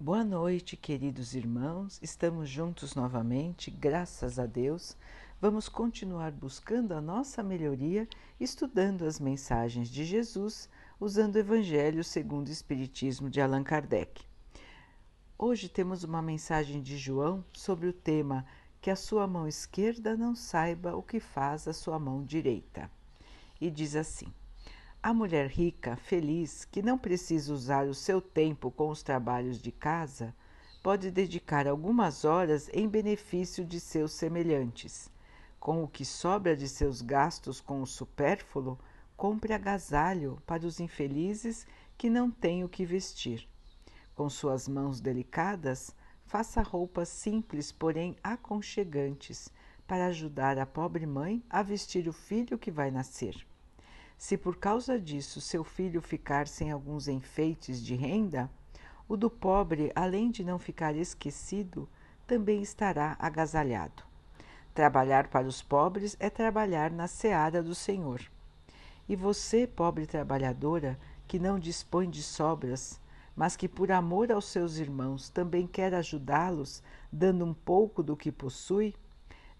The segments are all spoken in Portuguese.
Boa noite, queridos irmãos. Estamos juntos novamente, graças a Deus. Vamos continuar buscando a nossa melhoria, estudando as mensagens de Jesus, usando o Evangelho segundo o Espiritismo de Allan Kardec. Hoje temos uma mensagem de João sobre o tema que a sua mão esquerda não saiba o que faz a sua mão direita. E diz assim: A mulher rica, feliz, que não precisa usar o seu tempo com os trabalhos de casa, pode dedicar algumas horas em benefício de seus semelhantes com o que sobra de seus gastos com o supérfluo, compre agasalho para os infelizes que não têm o que vestir. Com suas mãos delicadas, faça roupas simples, porém aconchegantes, para ajudar a pobre mãe a vestir o filho que vai nascer. Se por causa disso seu filho ficar sem alguns enfeites de renda, o do pobre, além de não ficar esquecido, também estará agasalhado. Trabalhar para os pobres é trabalhar na seara do Senhor. E você, pobre trabalhadora, que não dispõe de sobras, mas que por amor aos seus irmãos também quer ajudá-los, dando um pouco do que possui,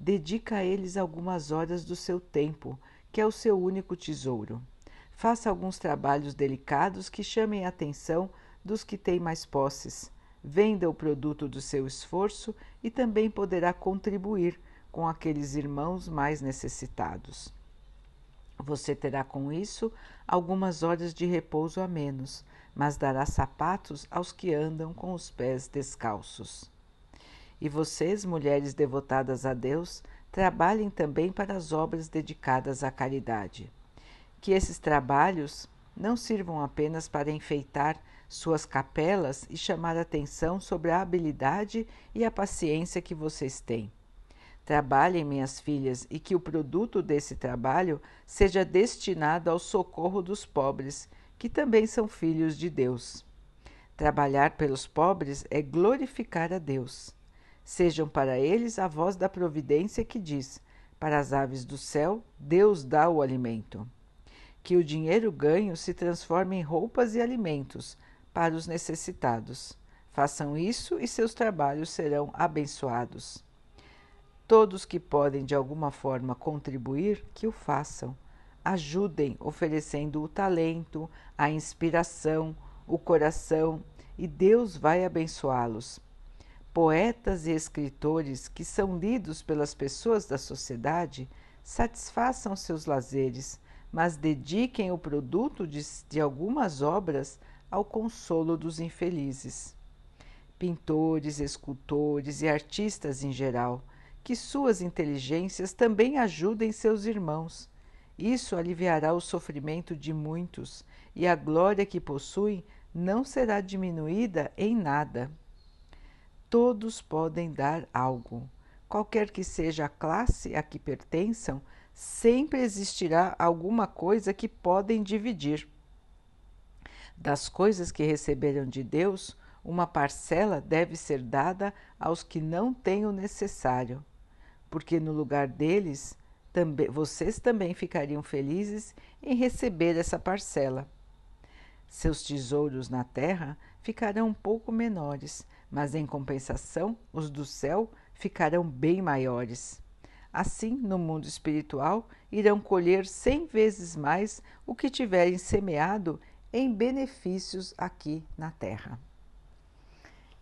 dedica a eles algumas horas do seu tempo, que é o seu único tesouro. Faça alguns trabalhos delicados que chamem a atenção dos que têm mais posses. Venda o produto do seu esforço e também poderá contribuir com aqueles irmãos mais necessitados. Você terá com isso algumas horas de repouso a menos, mas dará sapatos aos que andam com os pés descalços. E vocês, mulheres devotadas a Deus, trabalhem também para as obras dedicadas à caridade. Que esses trabalhos não sirvam apenas para enfeitar suas capelas e chamar atenção sobre a habilidade e a paciência que vocês têm Trabalhem, minhas filhas, e que o produto desse trabalho seja destinado ao socorro dos pobres, que também são filhos de Deus. Trabalhar pelos pobres é glorificar a Deus. Sejam para eles a voz da providência que diz: Para as aves do céu, Deus dá o alimento. Que o dinheiro ganho se transforme em roupas e alimentos para os necessitados. Façam isso e seus trabalhos serão abençoados. Todos que podem de alguma forma contribuir, que o façam. Ajudem oferecendo o talento, a inspiração, o coração e Deus vai abençoá-los. Poetas e escritores que são lidos pelas pessoas da sociedade satisfaçam seus lazeres, mas dediquem o produto de, de algumas obras ao consolo dos infelizes. Pintores, escultores e artistas em geral que suas inteligências também ajudem seus irmãos. Isso aliviará o sofrimento de muitos e a glória que possuem não será diminuída em nada. Todos podem dar algo. Qualquer que seja a classe a que pertençam, sempre existirá alguma coisa que podem dividir. Das coisas que receberam de Deus, uma parcela deve ser dada aos que não têm o necessário porque no lugar deles também, vocês também ficariam felizes em receber essa parcela. Seus tesouros na terra ficarão um pouco menores, mas em compensação, os do céu ficarão bem maiores. Assim, no mundo espiritual, irão colher cem vezes mais o que tiverem semeado em benefícios aqui na terra.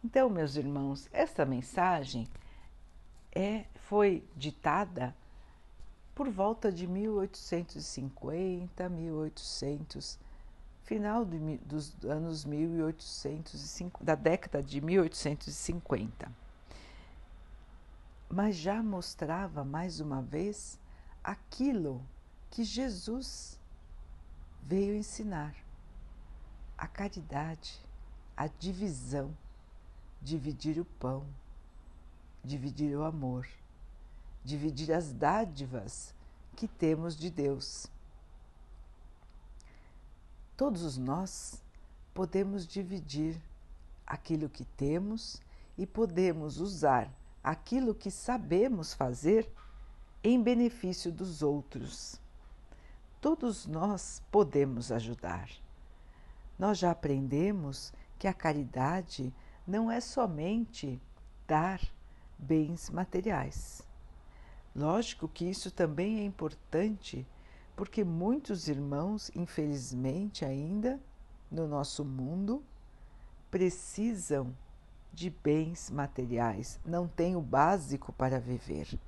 Então, meus irmãos, esta mensagem é, foi ditada por volta de 1850, 1800, final de, dos anos 1850, da década de 1850. Mas já mostrava mais uma vez aquilo que Jesus veio ensinar: a caridade, a divisão, dividir o pão dividir o amor, dividir as dádivas que temos de Deus. Todos nós podemos dividir aquilo que temos e podemos usar aquilo que sabemos fazer em benefício dos outros. Todos nós podemos ajudar. Nós já aprendemos que a caridade não é somente dar bens materiais. Lógico que isso também é importante, porque muitos irmãos, infelizmente ainda no nosso mundo, precisam de bens materiais, não têm o básico para viver.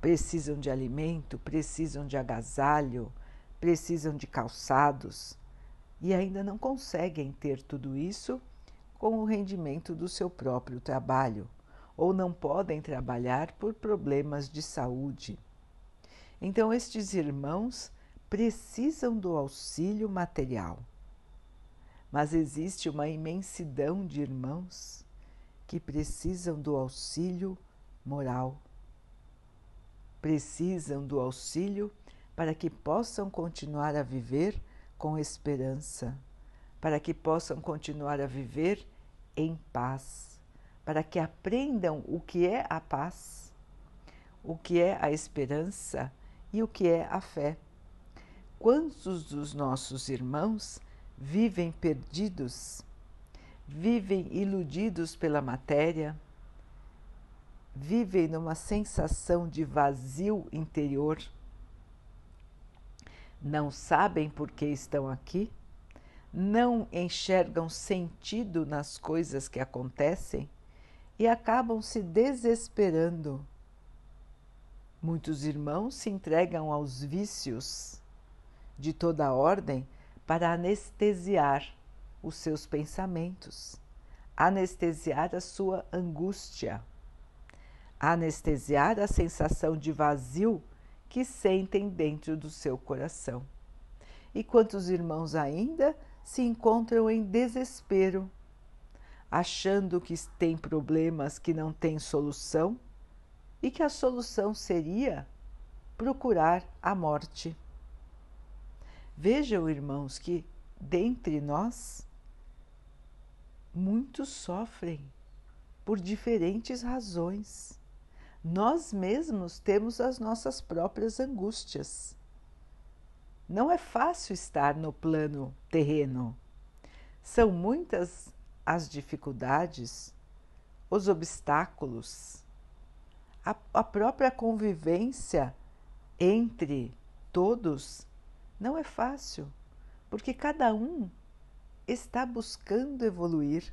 Precisam de alimento, precisam de agasalho, precisam de calçados e ainda não conseguem ter tudo isso com o rendimento do seu próprio trabalho ou não podem trabalhar por problemas de saúde. Então, estes irmãos precisam do auxílio material. Mas existe uma imensidão de irmãos que precisam do auxílio moral. Precisam do auxílio para que possam continuar a viver com esperança, para que possam continuar a viver em paz, para que aprendam o que é a paz, o que é a esperança e o que é a fé. Quantos dos nossos irmãos vivem perdidos, vivem iludidos pela matéria, vivem numa sensação de vazio interior, não sabem por que estão aqui, não enxergam sentido nas coisas que acontecem? E acabam se desesperando. Muitos irmãos se entregam aos vícios de toda ordem para anestesiar os seus pensamentos, anestesiar a sua angústia, anestesiar a sensação de vazio que sentem dentro do seu coração. E quantos irmãos ainda se encontram em desespero, achando que têm problemas que não têm solução e que a solução seria procurar a morte. Vejam, irmãos, que dentre nós muitos sofrem por diferentes razões. Nós mesmos temos as nossas próprias angústias. Não é fácil estar no plano terreno. São muitas as dificuldades, os obstáculos, a, a própria convivência entre todos não é fácil, porque cada um está buscando evoluir.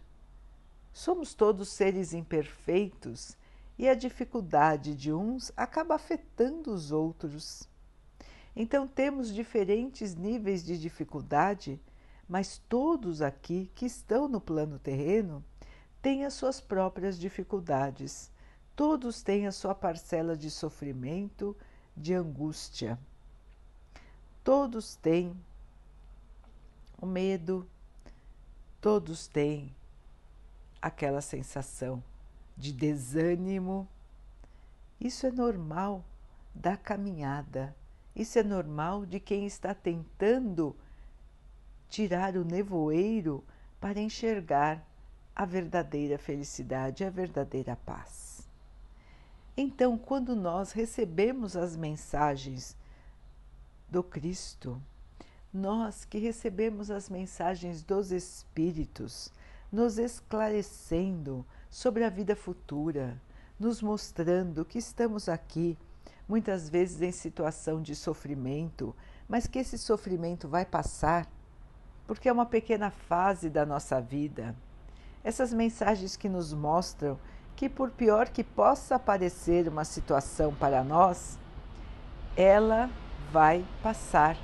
Somos todos seres imperfeitos e a dificuldade de uns acaba afetando os outros. Então temos diferentes níveis de dificuldade, mas todos aqui que estão no plano terreno têm as suas próprias dificuldades. Todos têm a sua parcela de sofrimento, de angústia. Todos têm o medo, todos têm aquela sensação de desânimo. Isso é normal da caminhada, isso é normal de quem está tentando tirar o nevoeiro para enxergar a verdadeira felicidade, a verdadeira paz. Então, quando nós recebemos as mensagens do Cristo. Nós que recebemos as mensagens dos Espíritos, nos esclarecendo sobre a vida futura, nos mostrando que estamos aqui, muitas vezes em situação de sofrimento, mas que esse sofrimento vai passar, porque é uma pequena fase da nossa vida. Essas mensagens que nos mostram que, por pior que possa parecer uma situação para nós, ela vai passar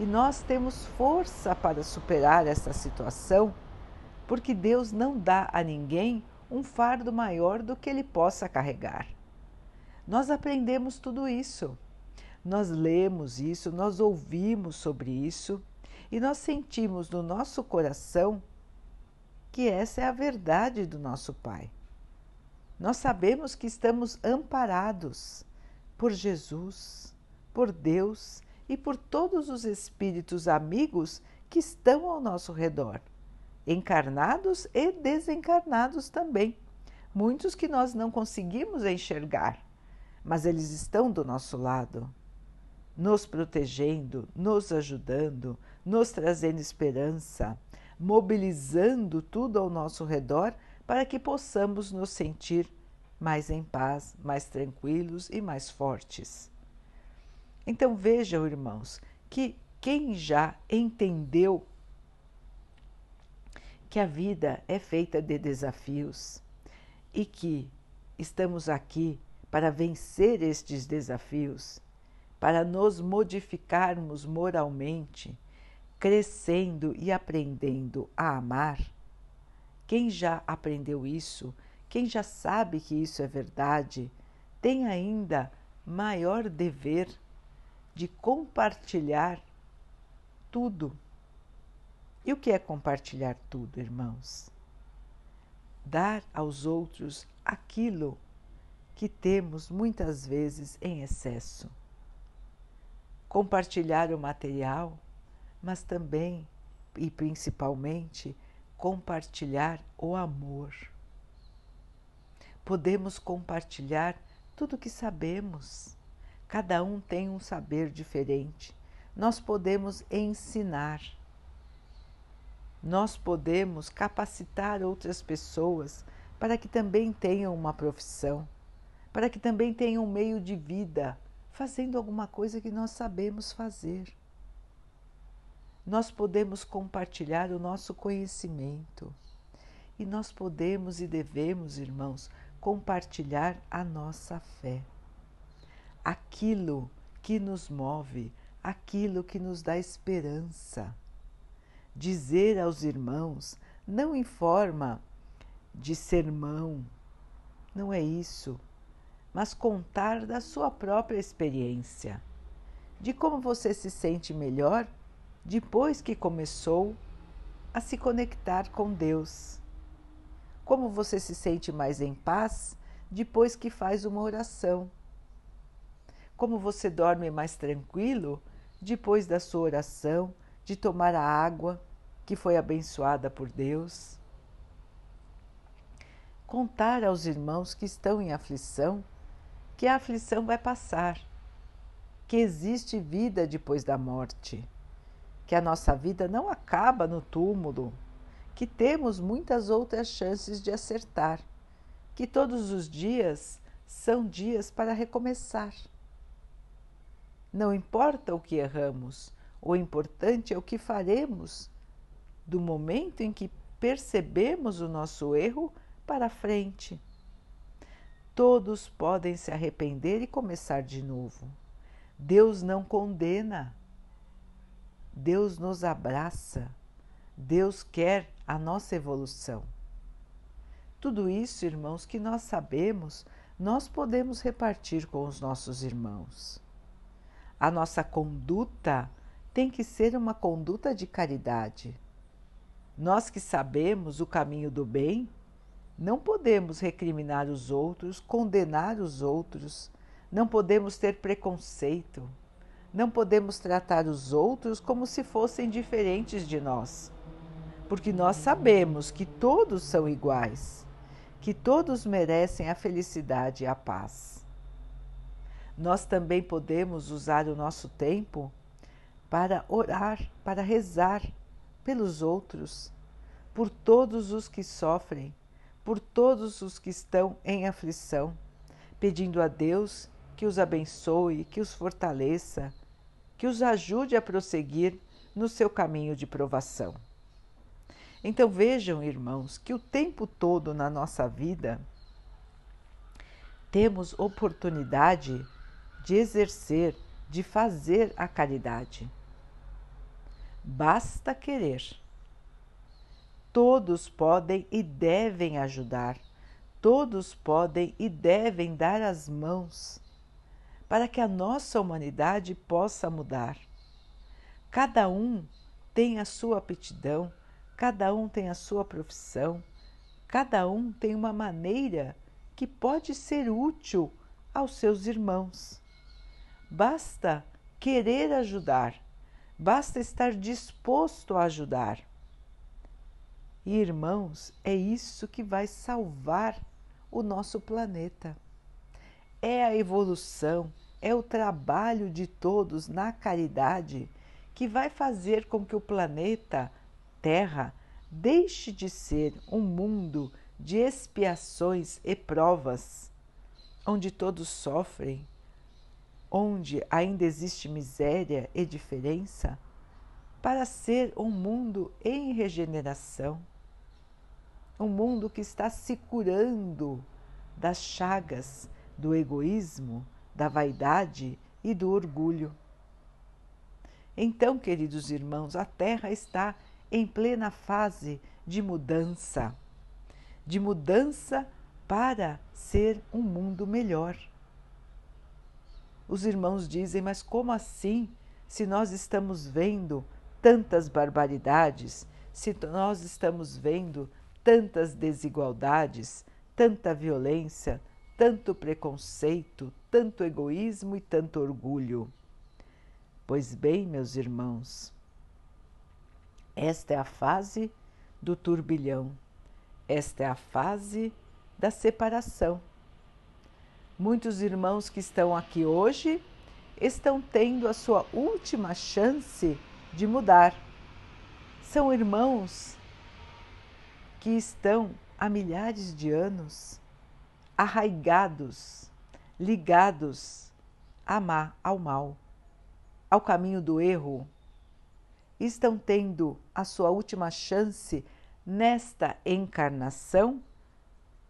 e nós temos força para superar essa situação, porque Deus não dá a ninguém um fardo maior do que ele possa carregar. Nós aprendemos tudo isso, nós lemos isso, nós ouvimos sobre isso e nós sentimos no nosso coração que essa é a verdade do nosso Pai. Nós sabemos que estamos amparados por Jesus por Deus e por todos os espíritos amigos que estão ao nosso redor, encarnados e desencarnados também, muitos que nós não conseguimos enxergar, mas eles estão do nosso lado, nos protegendo, nos ajudando, nos trazendo esperança, mobilizando tudo ao nosso redor para que possamos nos sentir mais em paz, mais tranquilos e mais fortes. Então vejam, irmãos, que quem já entendeu que a vida é feita de desafios e que estamos aqui para vencer estes desafios, para nos modificarmos moralmente, crescendo e aprendendo a amar. Quem já aprendeu isso, quem já sabe que isso é verdade, tem ainda maior dever de compartilhar tudo e o que é compartilhar tudo, irmãos? Dar aos outros aquilo que temos muitas vezes em excesso. Compartilhar o material, mas também e principalmente compartilhar o amor. Podemos compartilhar tudo o que sabemos. Cada um tem um saber diferente. Nós podemos ensinar nós podemos capacitar outras pessoas para que também tenham uma profissão, para que também tenham um meio de vida, fazendo alguma coisa que nós sabemos fazer. Nós podemos compartilhar o nosso conhecimento e nós podemos e devemos, irmãos, compartilhar a nossa fé. Aquilo que nos move, aquilo que nos dá esperança dizer aos irmãos, não em forma de sermão, não é isso, mas contar da sua própria experiência, de como você se sente melhor depois que começou a se conectar com Deus. Como você se sente mais em paz depois que faz uma oração. Como você dorme mais tranquilo depois da sua oração de tomar a água que foi abençoada por Deus. Contar aos irmãos que estão em aflição que a aflição vai passar, que existe vida depois da morte, que a nossa vida não acaba no túmulo, que temos muitas outras chances de acertar, que todos os dias são dias para recomeçar. Não importa o que erramos, o importante é o que faremos do momento em que percebemos o nosso erro para frente. Todos podem se arrepender e começar de novo. Deus não condena. Deus nos abraça. Deus quer a nossa evolução. Tudo isso, irmãos, que nós sabemos, nós podemos repartir com os nossos irmãos. A nossa conduta tem que ser uma conduta de caridade. Nós que sabemos o caminho do bem, não podemos recriminar os outros, condenar os outros, não podemos ter preconceito, não podemos tratar os outros como se fossem diferentes de nós, porque nós sabemos que todos são iguais, que todos merecem a felicidade e a paz. Nós também podemos usar o nosso tempo para orar, para rezar pelos outros, por todos os que sofrem, por todos os que estão em aflição, pedindo a Deus que os abençoe, que os fortaleça, que os ajude a prosseguir no seu caminho de provação. Então vejam, irmãos, que o tempo todo na nossa vida temos oportunidade de exercer, de fazer a caridade. Basta querer. Todos podem e devem ajudar, todos podem e devem dar as mãos para que a nossa humanidade possa mudar. Cada um tem a sua aptidão, cada um tem a sua profissão, cada um tem uma maneira que pode ser útil aos seus irmãos. Basta querer ajudar basta estar disposto a ajudar. E irmãos, é isso que vai salvar o nosso planeta. É a evolução, é o trabalho de todos na caridade que vai fazer com que o planeta Terra deixe de ser um mundo de expiações e provas, onde todos sofrem, onde ainda existe miséria e diferença, para ser um mundo em regeneração, um mundo que está se curando das chagas do egoísmo, da vaidade e do orgulho. Então, queridos irmãos, a Terra está em plena fase de mudança de mudança para ser um mundo melhor. Os irmãos dizem, mas como assim? Se nós estamos vendo tantas barbaridades, se nós estamos vendo tantas desigualdades, tanta violência, tanto preconceito, tanto egoísmo e tanto orgulho. Pois bem, meus irmãos, esta é a fase do turbilhão, esta é a fase da separação. Muitos irmãos que estão aqui hoje estão tendo a sua última chance de mudar. São irmãos que estão há milhares de anos arraigados, ligados a má, ao mal, ao caminho do erro, estão tendo a sua última chance nesta encarnação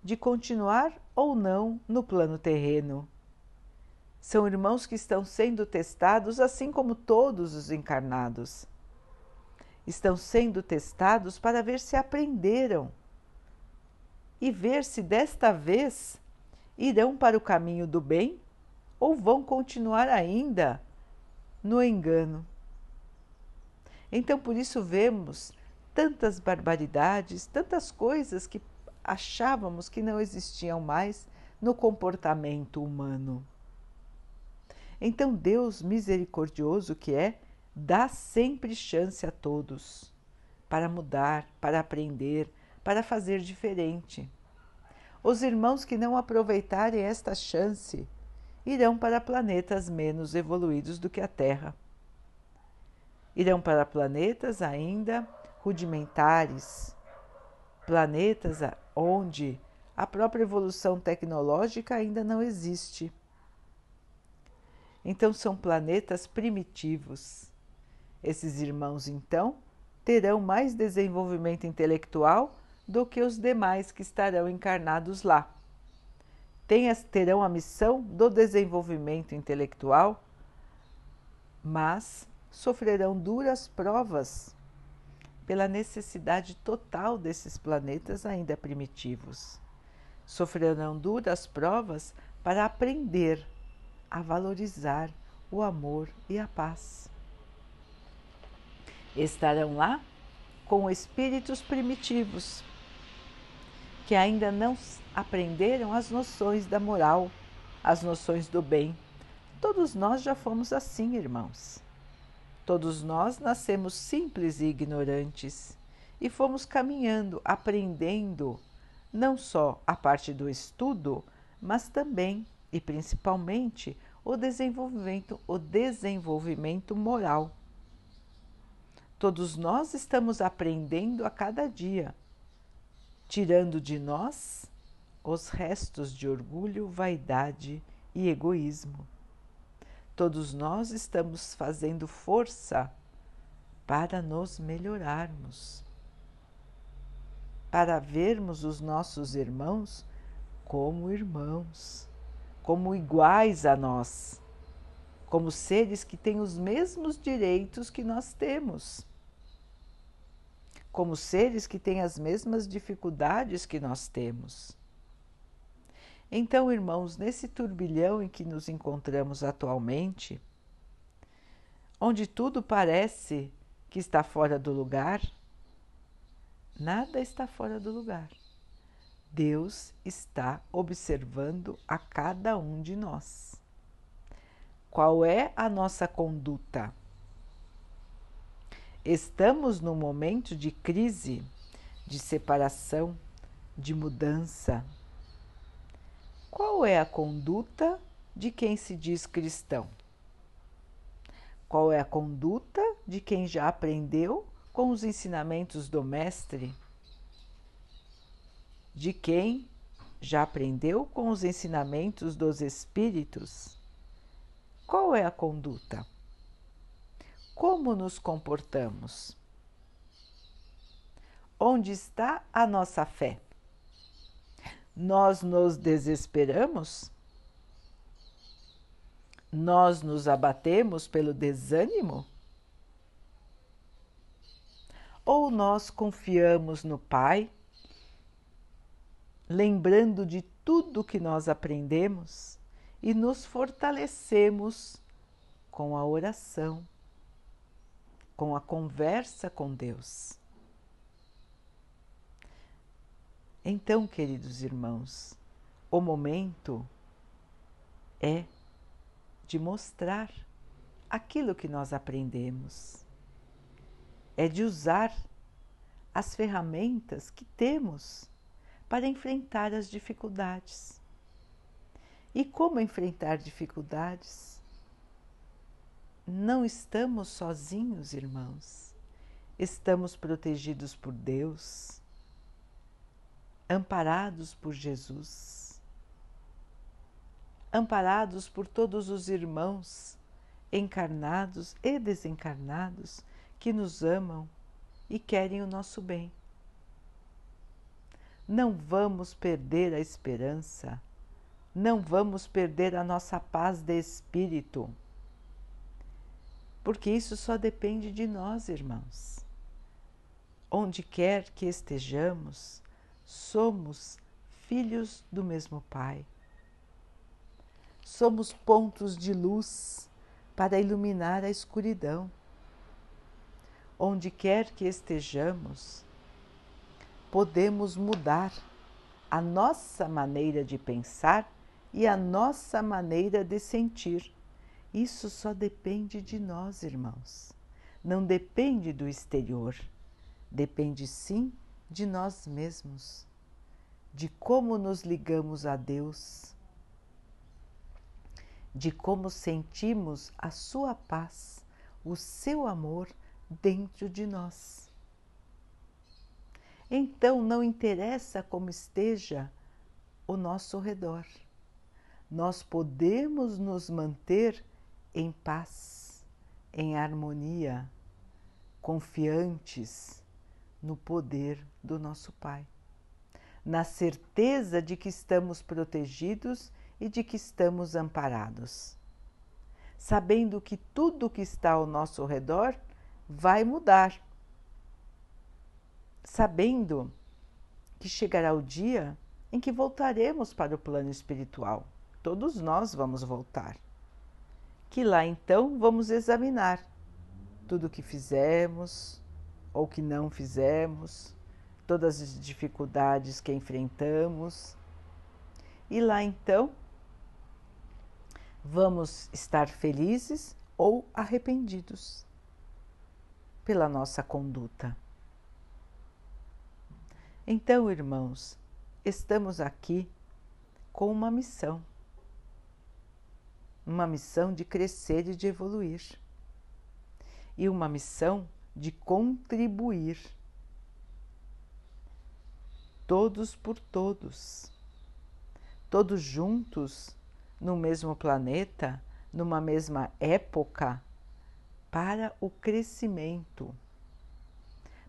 de continuar ou não no plano terreno. São irmãos que estão sendo testados, assim como todos os encarnados. Estão sendo testados para ver se aprenderam e ver se desta vez irão para o caminho do bem ou vão continuar ainda no engano. Então, por isso, vemos tantas barbaridades, tantas coisas que achávamos que não existiam mais no comportamento humano. Então, Deus misericordioso que é, dá sempre chance a todos para mudar, para aprender, para fazer diferente. Os irmãos que não aproveitarem esta chance irão para planetas menos evoluídos do que a Terra. Irão para planetas ainda rudimentares, planetas onde a própria evolução tecnológica ainda não existe. Então, são planetas primitivos. Esses irmãos, então, terão mais desenvolvimento intelectual do que os demais que estarão encarnados lá. terão a missão do desenvolvimento intelectual, mas sofrerão duras provas pela necessidade total desses planetas ainda primitivos. Sofrerão duras provas para aprender a valorizar o amor e a paz. Estarão lá com espíritos primitivos que ainda não aprenderam as noções da moral, as noções do bem. Todos nós já fomos assim, irmãos. Todos nós nascemos simples e ignorantes e fomos caminhando, aprendendo não só a parte do estudo, mas também e principalmente o desenvolvimento, o desenvolvimento moral. Todos nós estamos aprendendo a cada dia, tirando de nós os restos de orgulho, vaidade e egoísmo. Todos nós estamos fazendo força para nos melhorarmos, para vermos os nossos irmãos como irmãos, como iguais a nós, como seres que têm os mesmos direitos que nós temos, como seres que têm as mesmas dificuldades que nós temos. Então, irmãos, nesse turbilhão em que nos encontramos atualmente, onde tudo parece que está fora do lugar, nada está fora do lugar. Deus está observando a cada um de nós. Qual é a nossa conduta? Estamos num momento de crise, de separação, de mudança, qual é a conduta de quem se diz cristão? Qual é a conduta de quem já aprendeu com os ensinamentos do Mestre? de quem já aprendeu com os ensinamentos dos Espíritos? Qual é a conduta? Como nos comportamos? Onde está a nossa fé? Nós nos desesperamos? Nós nos abatemos pelo desânimo? Ou nós confiamos no Pai, lembrando de tudo que nós aprendemos e nos fortalecemos com a oração, com a conversa com Deus? Então, queridos irmãos, o momento é de mostrar aquilo que nós aprendemos, é de usar as ferramentas que temos para enfrentar as dificuldades. E como enfrentar dificuldades? Não estamos sozinhos, irmãos. Estamos protegidos por Deus amparados por Jesus, amparados por todos os irmãos encarnados e desencarnados que nos amam e querem o nosso bem. Não vamos perder a esperança, não vamos perder a nossa paz de espírito, porque isso só depende de nós, irmãos. Onde quer que estejamos, somos filhos do mesmo Pai. Somos pontos de luz para iluminar a escuridão. Onde quer que estejamos, podemos mudar a nossa maneira de pensar e a nossa maneira de sentir. Isso só depende de nós, irmãos. Não depende do exterior. Depende sim de nós mesmos, de como nos ligamos a Deus, de como sentimos a Sua paz, o seu amor dentro de nós. Então não interessa como esteja o nosso redor, nós podemos nos manter em paz, em harmonia, confiantes no poder do nosso Pai, na certeza de que estamos protegidos e de que estamos amparados, sabendo que tudo que está ao nosso redor vai mudar, sabendo que chegará o dia em que voltaremos para o plano espiritual. Todos nós vamos voltar. Que lá então vamos examinar tudo o que fizemos, ou que não fizemos, todas as dificuldades que enfrentamos. E lá então, vamos estar felizes ou arrependidos pela nossa conduta. Então, irmãos, estamos aqui com uma missão, uma missão de crescer e de evoluir, e uma missão de contribuir. Todos por todos, todos juntos no mesmo planeta, numa mesma época, para o crescimento,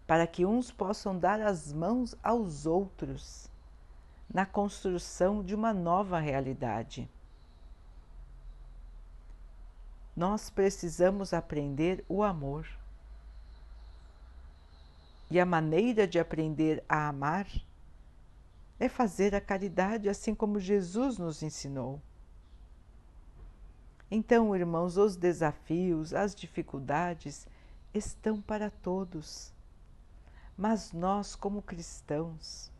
para que uns possam dar as mãos aos outros na construção de uma nova realidade. Nós precisamos aprender o amor. E a maneira de aprender a amar é fazer a caridade assim como Jesus nos ensinou. Então, irmãos, os desafios, as dificuldades estão para todos. Mas nós, como cristãos,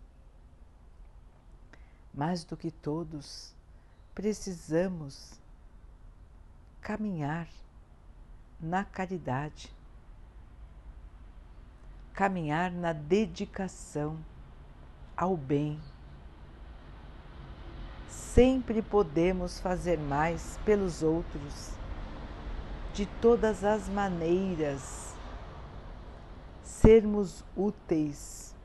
mais do que todos, precisamos caminhar na caridade caminhar na dedicação ao bem. Sempre podemos fazer mais pelos outros, de todas as maneiras, sermos úteis,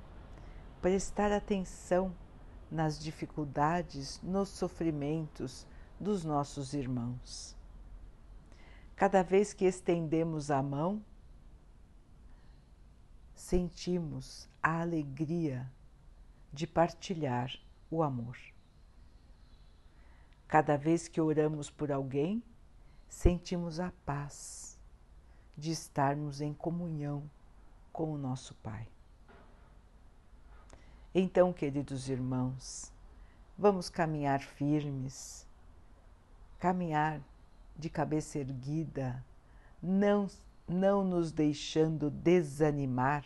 prestar atenção nas dificuldades, nos sofrimentos dos nossos irmãos. Cada vez que estendemos a mão, sentimos a alegria de partilhar o amor. Cada vez que oramos por alguém, sentimos a paz de estarmos em comunhão com o nosso Pai. Então, queridos irmãos, vamos caminhar firmes, caminhar de cabeça erguida, não, não nos deixando desanimar,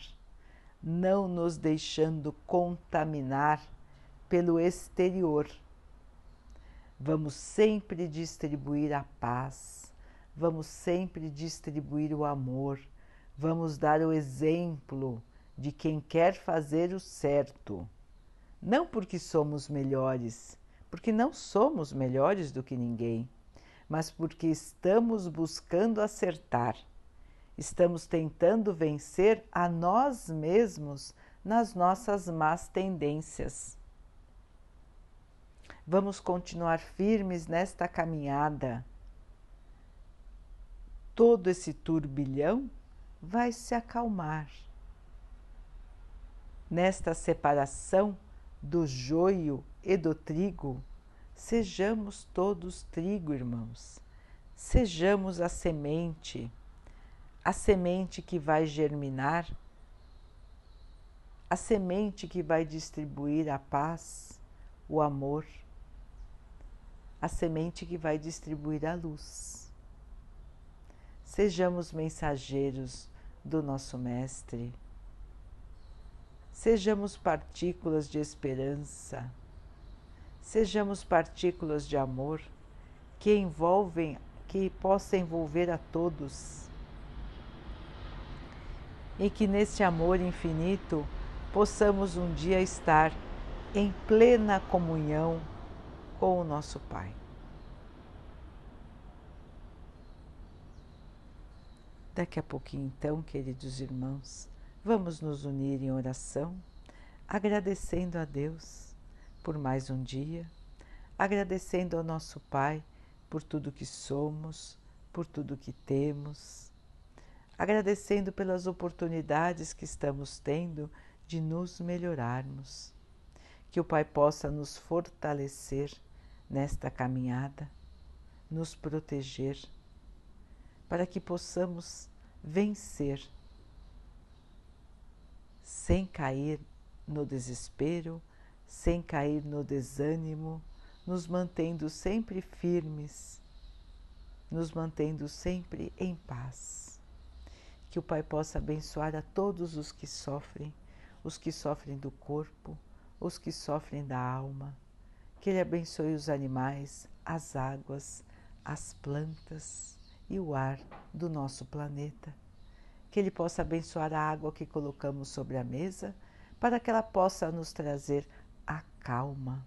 não nos deixando contaminar pelo exterior. Vamos sempre distribuir a paz, vamos sempre distribuir o amor, vamos dar o exemplo de quem quer fazer o certo. Não porque somos melhores, porque não somos melhores do que ninguém mas porque estamos buscando acertar. Estamos tentando vencer a nós mesmos nas nossas más tendências. Vamos continuar firmes nesta caminhada. Todo esse turbilhão vai se acalmar. Nesta separação do joio e do trigo, Sejamos todos trigo, irmãos. Sejamos a semente, a semente que vai germinar, a semente que vai distribuir a paz, o amor, a semente que vai distribuir a luz. Sejamos mensageiros do nosso Mestre. Sejamos partículas de esperança sejamos partículas de amor que envolvem, que possa envolver a todos. E que neste amor infinito possamos um dia estar em plena comunhão com o nosso Pai. Daqui a pouquinho, então, queridos irmãos, vamos nos unir em oração, agradecendo a Deus por mais um dia, agradecendo ao nosso Pai por tudo que somos, por tudo que temos, agradecendo pelas oportunidades que estamos tendo de nos melhorarmos. Que o Pai possa nos fortalecer nesta caminhada, nos proteger, para que possamos vencer sem cair no desespero sem cair no desânimo, nos mantendo sempre firmes, nos mantendo sempre em paz. Que o Pai possa abençoar a todos os que sofrem, os que sofrem do corpo, os que sofrem da alma. Que Ele abençoe os animais, as águas, as plantas e o ar do nosso planeta. Que Ele possa abençoar a água que colocamos sobre a mesa, para que ela possa nos trazer a calma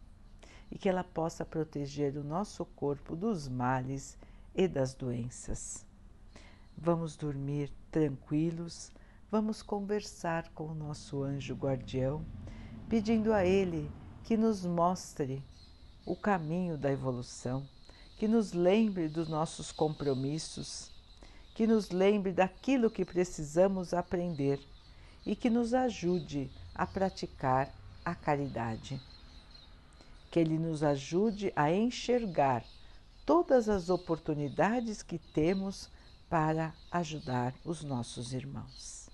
e que ela possa proteger o nosso corpo dos males e das doenças. Vamos dormir tranquilos, vamos conversar com o nosso anjo guardião, pedindo a ele que nos mostre o caminho da evolução, que nos lembre dos nossos compromissos, que nos lembre daquilo que precisamos aprender e que nos ajude a praticar a caridade. Que Ele nos ajude a enxergar todas as oportunidades que temos para ajudar os nossos irmãos.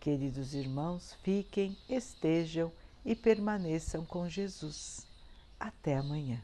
Queridos irmãos, fiquem, estejam e permaneçam com Jesus. Até amanhã.